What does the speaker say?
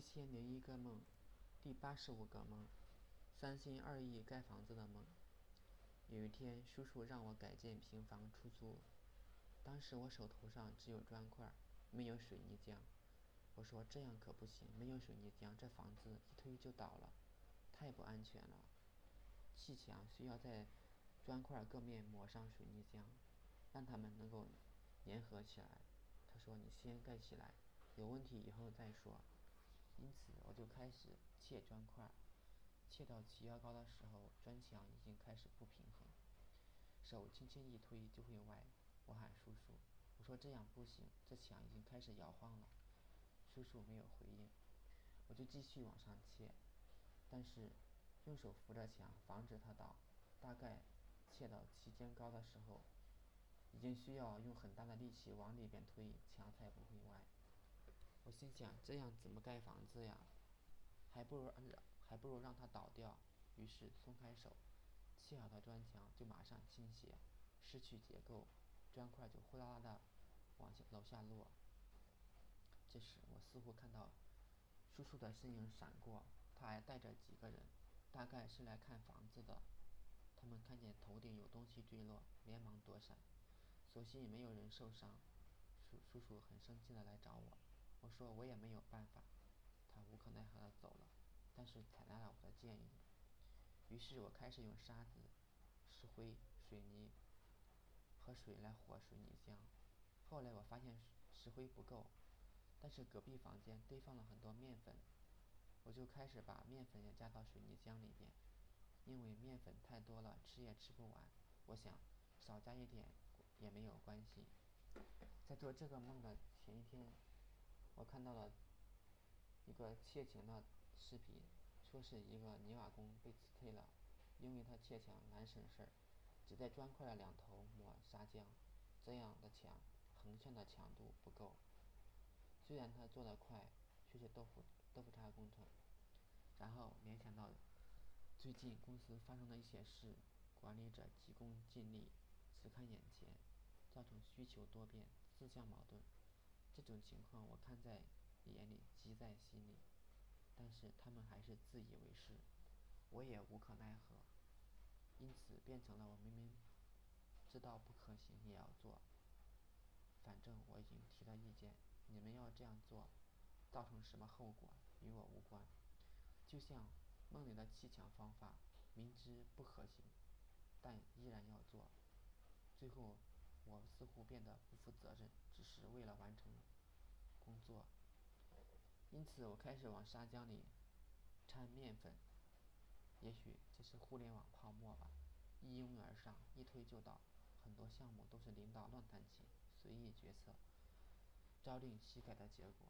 一千零一个梦，第八十五个梦，三心二意盖房子的梦。有一天，叔叔让我改建平房出租，当时我手头上只有砖块，没有水泥浆。我说这样可不行，没有水泥浆，这房子一推就倒了，太不安全了。砌墙需要在砖块各面抹上水泥浆，让它们能够粘合起来。他说你先盖起来，有问题以后再说。因此，我就开始砌砖块，砌到齐腰高的时候，砖墙已经开始不平衡，手轻轻一推就会歪。我喊叔叔，我说这样不行，这墙已经开始摇晃了。叔叔没有回应，我就继续往上砌，但是用手扶着墙，防止它倒。大概砌到齐肩高的时候，已经需要用很大的力气往里边推，墙才不会歪。我心想，这样怎么盖房子呀？还不如让，还不如让它倒掉。于是松开手，砌好的砖墙就马上倾斜，失去结构，砖块就呼啦啦的往下楼下落。这时，我似乎看到叔叔的身影闪过，他还带着几个人，大概是来看房子的。他们看见头顶有东西坠落，连忙躲闪，所幸没有人受伤。叔叔叔很生气的来找我。我说我也没有办法，他无可奈何的走了，但是采纳了我的建议。于是我开始用沙子、石灰、水泥和水来和水泥浆。后来我发现石灰不够，但是隔壁房间堆放了很多面粉，我就开始把面粉也加到水泥浆里边。因为面粉太多了，吃也吃不完。我想少加一点也没有关系。在做这个梦的前一天。我看到了一个砌墙的视频，说是一个泥瓦工被辞退了，因为他砌墙难省事儿，只在砖块的两头抹砂浆，这样的墙横向的强度不够。虽然他做得快，却是豆腐豆腐渣工程。然后联想到最近公司发生的一些事，管理者急功近利，只看眼前，造成需求多变，自相矛盾。这种情况我看在眼里，急在心里，但是他们还是自以为是，我也无可奈何，因此变成了我明明知道不可行也要做。反正我已经提了意见，你们要这样做，造成什么后果与我无关。就像梦里的砌墙方法，明知不可行，但依然要做。最后，我似乎变得不负责任，只是为了完成。因此我开始往砂浆里掺面粉。也许这是互联网泡沫吧，一拥而上，一推就倒。很多项目都是领导乱弹琴，随意决策，朝令夕改的结果。